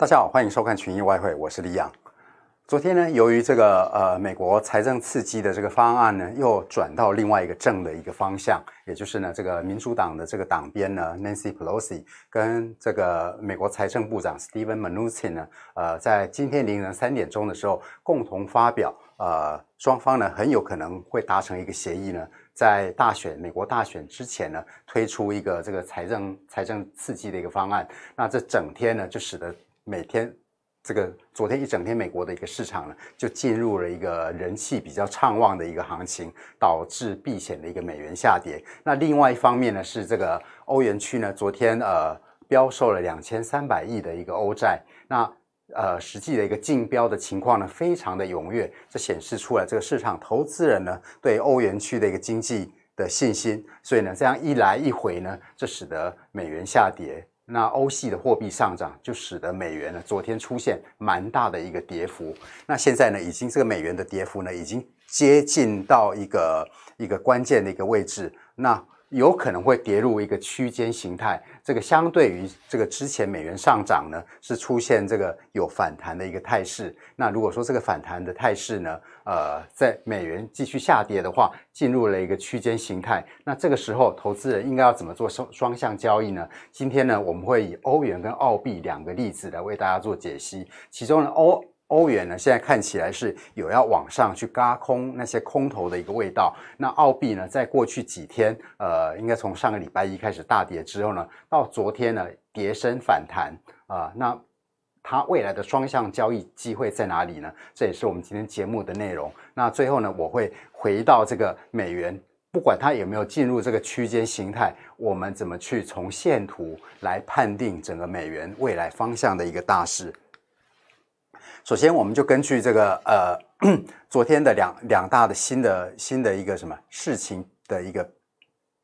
大家好，欢迎收看群益外汇，我是李阳。昨天呢，由于这个呃美国财政刺激的这个方案呢，又转到另外一个正的一个方向，也就是呢，这个民主党的这个党鞭呢，Nancy Pelosi 跟这个美国财政部长 Steven Mnuchin 呢，呃，在今天凌晨三点钟的时候，共同发表，呃，双方呢很有可能会达成一个协议呢，在大选美国大选之前呢，推出一个这个财政财政刺激的一个方案。那这整天呢，就使得每天，这个昨天一整天，美国的一个市场呢，就进入了一个人气比较畅旺的一个行情，导致避险的一个美元下跌。那另外一方面呢，是这个欧元区呢，昨天呃标售了两千三百亿的一个欧债，那呃实际的一个竞标的情况呢，非常的踊跃，这显示出来这个市场投资人呢对欧元区的一个经济的信心，所以呢这样一来一回呢，这使得美元下跌。那欧系的货币上涨，就使得美元呢昨天出现蛮大的一个跌幅。那现在呢，已经这个美元的跌幅呢，已经接近到一个一个关键的一个位置。那有可能会跌入一个区间形态，这个相对于这个之前美元上涨呢，是出现这个有反弹的一个态势。那如果说这个反弹的态势呢，呃，在美元继续下跌的话，进入了一个区间形态，那这个时候投资人应该要怎么做双双向交易呢？今天呢，我们会以欧元跟澳币两个例子来为大家做解析，其中呢，欧。欧元呢，现在看起来是有要往上去轧空那些空头的一个味道。那澳币呢，在过去几天，呃，应该从上个礼拜一开始大跌之后呢，到昨天呢，跌升反弹啊、那它未来的双向交易机会在哪里呢？这也是我们今天节目的内容。那最后呢，我会回到这个美元，不管它有没有进入这个区间形态，我们怎么去从线图来判定整个美元未来方向的一个大势。首先，我们就根据这个呃昨天的两两大的新的新的一个什么事情的一个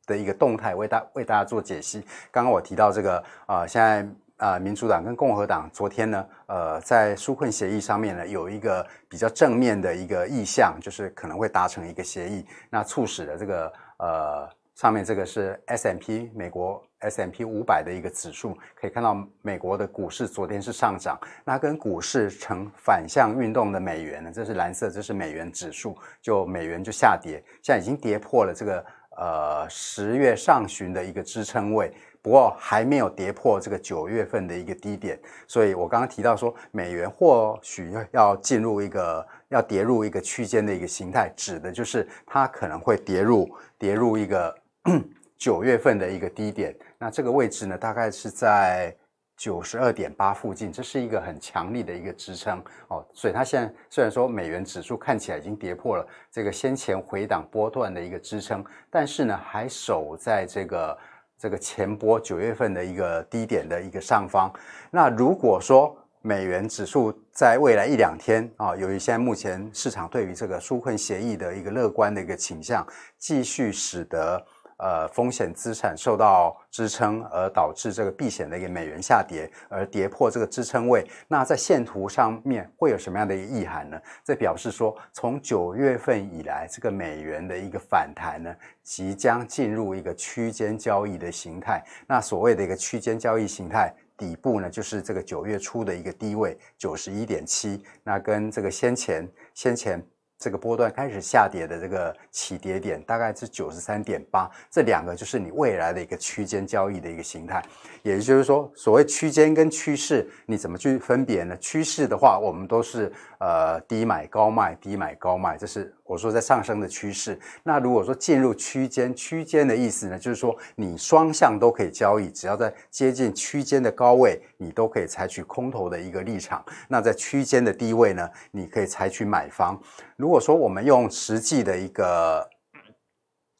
的一个动态，为大为大家做解析。刚刚我提到这个啊、呃，现在啊、民主党跟共和党昨天呢，呃，在纾困协议上面呢，有一个比较正面的一个意向，就是可能会达成一个协议，那促使了这个呃。上面这个是 S M P 美国 S M P 五百的一个指数，可以看到美国的股市昨天是上涨，那跟股市呈反向运动的美元呢，这是蓝色，这是美元指数，就美元就下跌，现在已经跌破了这个呃十月上旬的一个支撑位，不过还没有跌破这个九月份的一个低点，所以我刚刚提到说美元或许要进入一个要跌入一个区间的一个形态，指的就是它可能会跌入跌入一个。九月份的一个低点，那这个位置呢，大概是在九十二点八附近，这是一个很强力的一个支撑哦。所以它现在虽然说美元指数看起来已经跌破了这个先前回档波段的一个支撑，但是呢，还守在这个这个前波九月份的一个低点的一个上方。那如果说美元指数在未来一两天啊，由于现在目前市场对于这个纾困协议的一个乐观的一个倾向，继续使得。呃，风险资产受到支撑，而导致这个避险的一个美元下跌，而跌破这个支撑位。那在线图上面会有什么样的一个意涵呢？这表示说，从九月份以来，这个美元的一个反弹呢，即将进入一个区间交易的形态。那所谓的一个区间交易形态，底部呢，就是这个九月初的一个低位九十一点七。那跟这个先前先前。这个波段开始下跌的这个起跌点大概是九十三点八，这两个就是你未来的一个区间交易的一个形态。也就是说，所谓区间跟趋势，你怎么去分别呢？趋势的话，我们都是呃低买高卖，低买高卖，这是我说在上升的趋势。那如果说进入区间，区间的意思呢，就是说你双向都可以交易，只要在接近区间的高位，你都可以采取空头的一个立场。那在区间的低位呢，你可以采取买方。如果说我们用实际的一个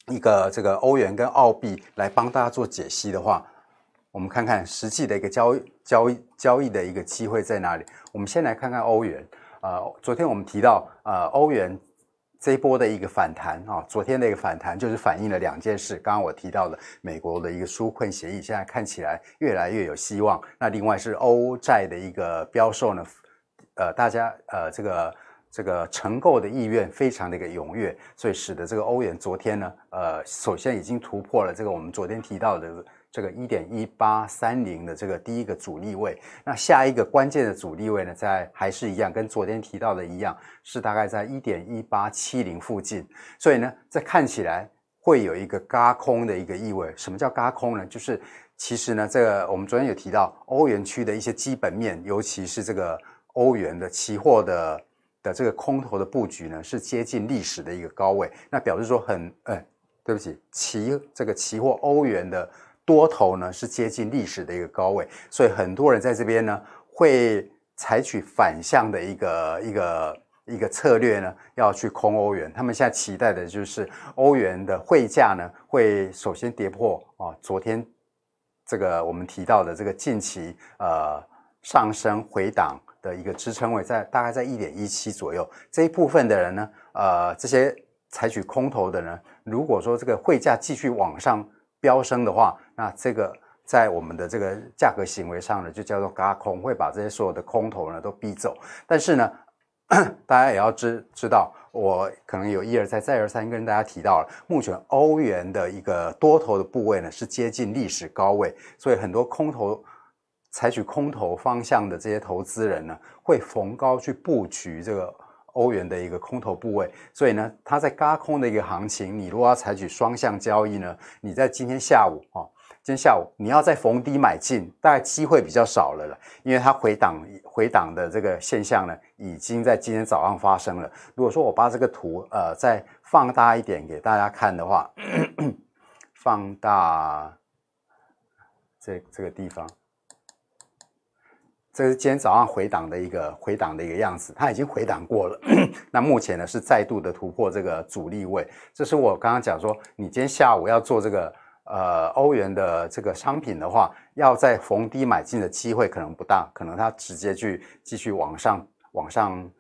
一个这个欧元跟澳币来帮大家做解析的话，我们看看实际的一个交易交易交易的一个机会在哪里。我们先来看看欧元。呃，昨天我们提到，呃，欧元这一波的一个反弹啊，昨天的一个反弹就是反映了两件事。刚刚我提到的美国的一个纾困协议，现在看起来越来越有希望。那另外是欧债的一个标售呢，呃，大家呃这个。这个承购的意愿非常的一个踊跃，所以使得这个欧元昨天呢，呃，首先已经突破了这个我们昨天提到的这个一点一八三零的这个第一个阻力位。那下一个关键的阻力位呢，在还是一样，跟昨天提到的一样，是大概在一点一八七零附近。所以呢，这看起来会有一个嘎空的一个意味。什么叫嘎空呢？就是其实呢，这个我们昨天有提到欧元区的一些基本面，尤其是这个欧元的期货的的这个空头的布局呢，是接近历史的一个高位。那表示说很，哎，对不起，期这个期货欧元的。多头呢是接近历史的一个高位，所以很多人在这边呢会采取反向的一个一个一个策略呢，要去空欧元。他们现在期待的就是欧元的汇价呢会首先跌破啊，昨天这个我们提到的这个近期呃上升回档的一个支撑位在大概在一点一七左右。这一部分的人呢，呃，这些采取空头的呢，如果说这个汇价继续往上。飙升的话，那这个在我们的这个价格行为上呢，就叫做轧空，会把这些所有的空头呢都逼走。但是呢，大家也要知知道，我可能有一而再再而三跟大家提到了，目前欧元的一个多头的部位呢是接近历史高位，所以很多空头采取空头方向的这些投资人呢，会逢高去布局这个。欧元的一个空头部位，所以呢，它在轧空的一个行情，你如果要采取双向交易呢，你在今天下午啊，今天下午你要再逢低买进，大概机会比较少了了，因为它回档回档的这个现象呢，已经在今天早上发生了。如果说我把这个图呃再放大一点给大家看的话，放大这这个地方。这是今天早上回档的一个回档的一个样子，它已经回档过了。那目前呢是再度的突破这个阻力位。这是我刚刚讲说，你今天下午要做这个呃欧元的这个商品的话，要在逢低买进的机会可能不大，可能它直接去继续往上往上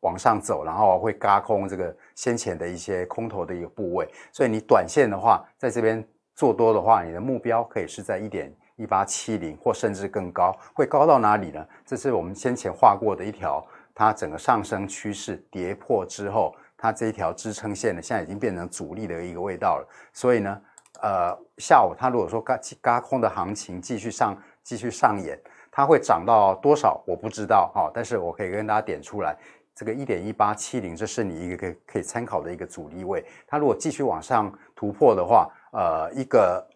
往上走，然后会嘎空这个先前的一些空头的一个部位。所以你短线的话，在这边做多的话，你的目标可以是在一点。一八七零或甚至更高，会高到哪里呢？这是我们先前画过的一条，它整个上升趋势跌破之后，它这一条支撑线呢，现在已经变成阻力的一个味道了。所以呢，呃，下午它如果说嘎嘎空的行情继续上继续上演，它会涨到多少？我不知道哈，但是我可以跟大家点出来，这个一点一八七零，这是你一个可以可以参考的一个阻力位。它如果继续往上突破的话，呃，一个。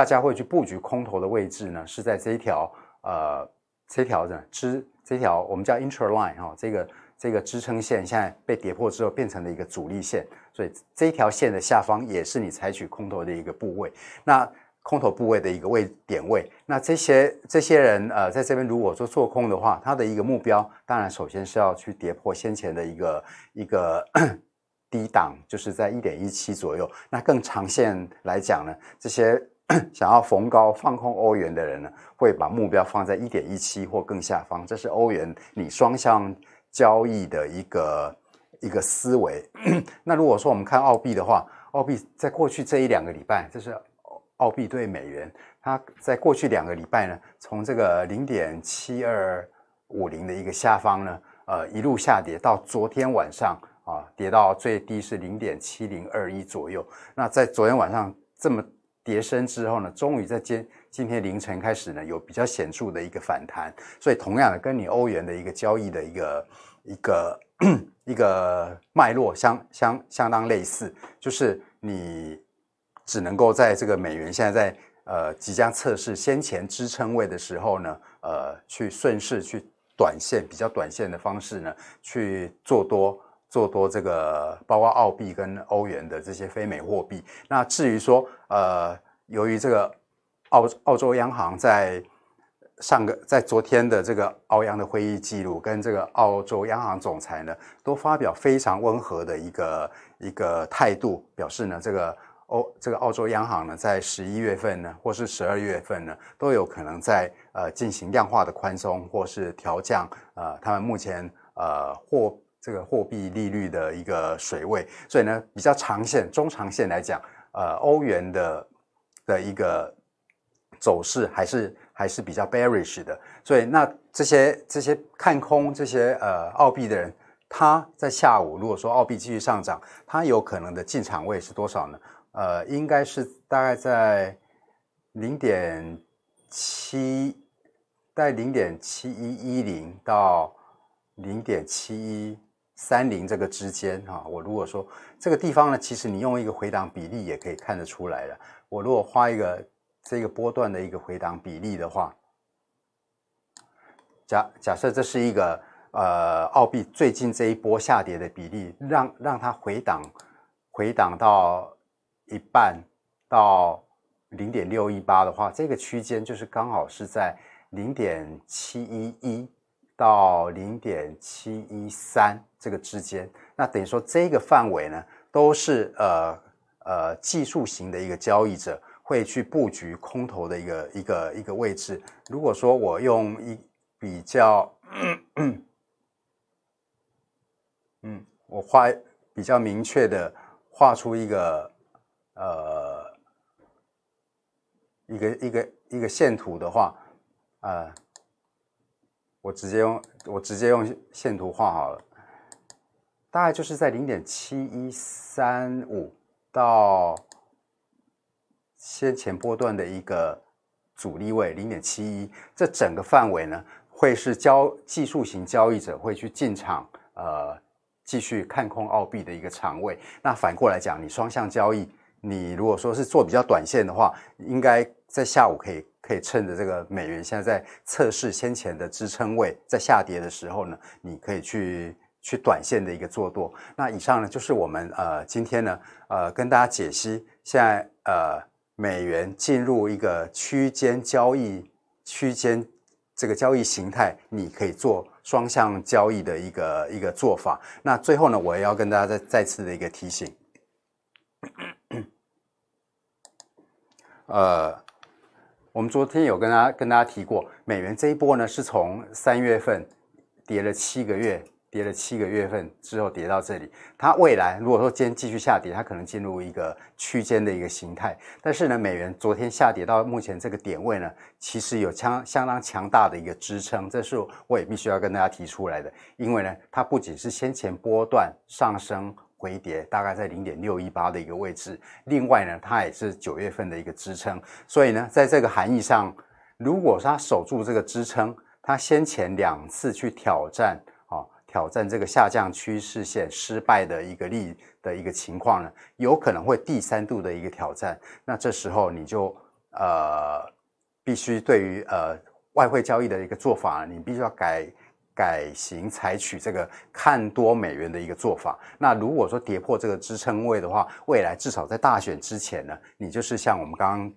大家会去布局空头的位置呢，是在这一条呃，这条的支，这条我们叫 interline 哈、哦，这个这个支撑线现在被跌破之后变成了一个阻力线，所以这一条线的下方也是你采取空头的一个部位。那空头部位的一个位点位，那这些这些人呃，在这边如果说做空的话，他的一个目标当然首先是要去跌破先前的一个一个低档，就是在一点一七左右。那更长线来讲呢，这些。想要逢高放空欧元的人呢，会把目标放在一点一七或更下方，这是欧元你双向交易的一个一个思维。那如果说我们看澳币的话，澳币在过去这一两个礼拜，这是澳币对美元，它在过去两个礼拜呢，从这个零点七二五零的一个下方呢，呃，一路下跌到昨天晚上啊，跌到最低是零点七零二一左右。那在昨天晚上这么。跌升之后呢，终于在今今天凌晨开始呢，有比较显著的一个反弹。所以同样的，跟你欧元的一个交易的一个一个一个脉络相相相当类似，就是你只能够在这个美元现在在呃即将测试先前支撑位的时候呢，呃，去顺势去短线比较短线的方式呢，去做多。做多这个，包括澳币跟欧元的这些非美货币。那至于说，呃，由于这个澳澳洲央行在上个在昨天的这个澳央的会议记录，跟这个澳洲央行总裁呢，都发表非常温和的一个一个态度，表示呢，这个欧这个澳洲央行呢，在十一月份呢，或是十二月份呢，都有可能在呃进行量化的宽松，或是调降呃他们目前呃货。这个货币利率的一个水位，所以呢，比较长线、中长线来讲，呃，欧元的的一个走势还是还是比较 bearish 的。所以，那这些这些看空这些呃澳币的人，他在下午如果说澳币继续上涨，他有可能的进场位是多少呢？呃，应该是大概在零点七，在零点七一一零到零点七一三零这个之间哈。我如果说这个地方呢，其实你用一个回档比例也可以看得出来了。我如果画一个这个波段的一个回档比例的话，假假设这是一个呃澳币最近这一波下跌的比例，让让它回档回档到一半到零点六一八的话，这个区间就是刚好是在。零点七一一到零点七一三这个之间，那等于说这个范围呢，都是呃呃技术型的一个交易者会去布局空头的一个一个一个位置。如果说我用一比较，嗯，我画比较明确的画出一个呃一个一个一个线图的话。呃，我直接用我直接用线图画好了，大概就是在零点七一三五到先前波段的一个阻力位零点七一，这整个范围呢，会是交技术型交易者会去进场，呃，继续看空澳币的一个场位。那反过来讲，你双向交易，你如果说是做比较短线的话，应该在下午可以。可以趁着这个美元现在在测试先前的支撑位，在下跌的时候呢，你可以去去短线的一个做多。那以上呢就是我们呃今天呢呃跟大家解析现在呃美元进入一个区间交易区间这个交易形态，你可以做双向交易的一个一个做法。那最后呢，我也要跟大家再再次的一个提醒，呃。我们昨天有跟大家跟大家提过，美元这一波呢是从三月份跌了七个月，跌了七个月份之后跌到这里。它未来如果说今天继续下跌，它可能进入一个区间的一个形态。但是呢，美元昨天下跌到目前这个点位呢，其实有相相当强大的一个支撑，这是我也必须要跟大家提出来的。因为呢，它不仅是先前波段上升。回跌大概在零点六一八的一个位置，另外呢，它也是九月份的一个支撑，所以呢，在这个含义上，如果它守住这个支撑，它先前两次去挑战啊，挑战这个下降趋势线失败的一个例的一个情况呢，有可能会第三度的一个挑战，那这时候你就呃必须对于呃外汇交易的一个做法，你必须要改。改型采取这个看多美元的一个做法。那如果说跌破这个支撑位的话，未来至少在大选之前呢，你就是像我们刚刚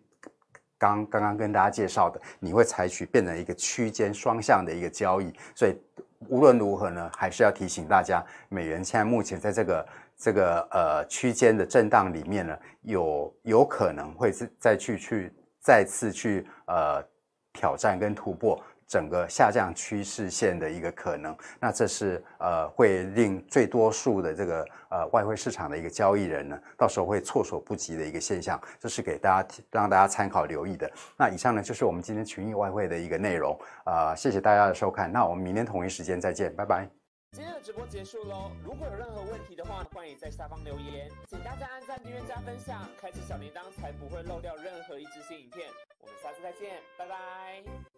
刚刚刚跟大家介绍的，你会采取变成一个区间双向的一个交易。所以无论如何呢，还是要提醒大家，美元现在目前在这个这个呃区间的震荡里面呢，有有可能会是再去去再次去呃挑战跟突破。整个下降趋势线的一个可能，那这是呃会令最多数的这个呃外汇市场的一个交易人呢，到时候会措手不及的一个现象，这是给大家让大家参考留意的。那以上呢就是我们今天群益外汇的一个内容啊、呃，谢谢大家的收看，那我们明天同一时间再见，拜拜。今天的直播结束喽，如果有任何问题的话，欢迎在下方留言，请大家按赞、订阅、加分享，开启小铃铛，才不会漏掉任何一支新影片。我们下次再见，拜拜。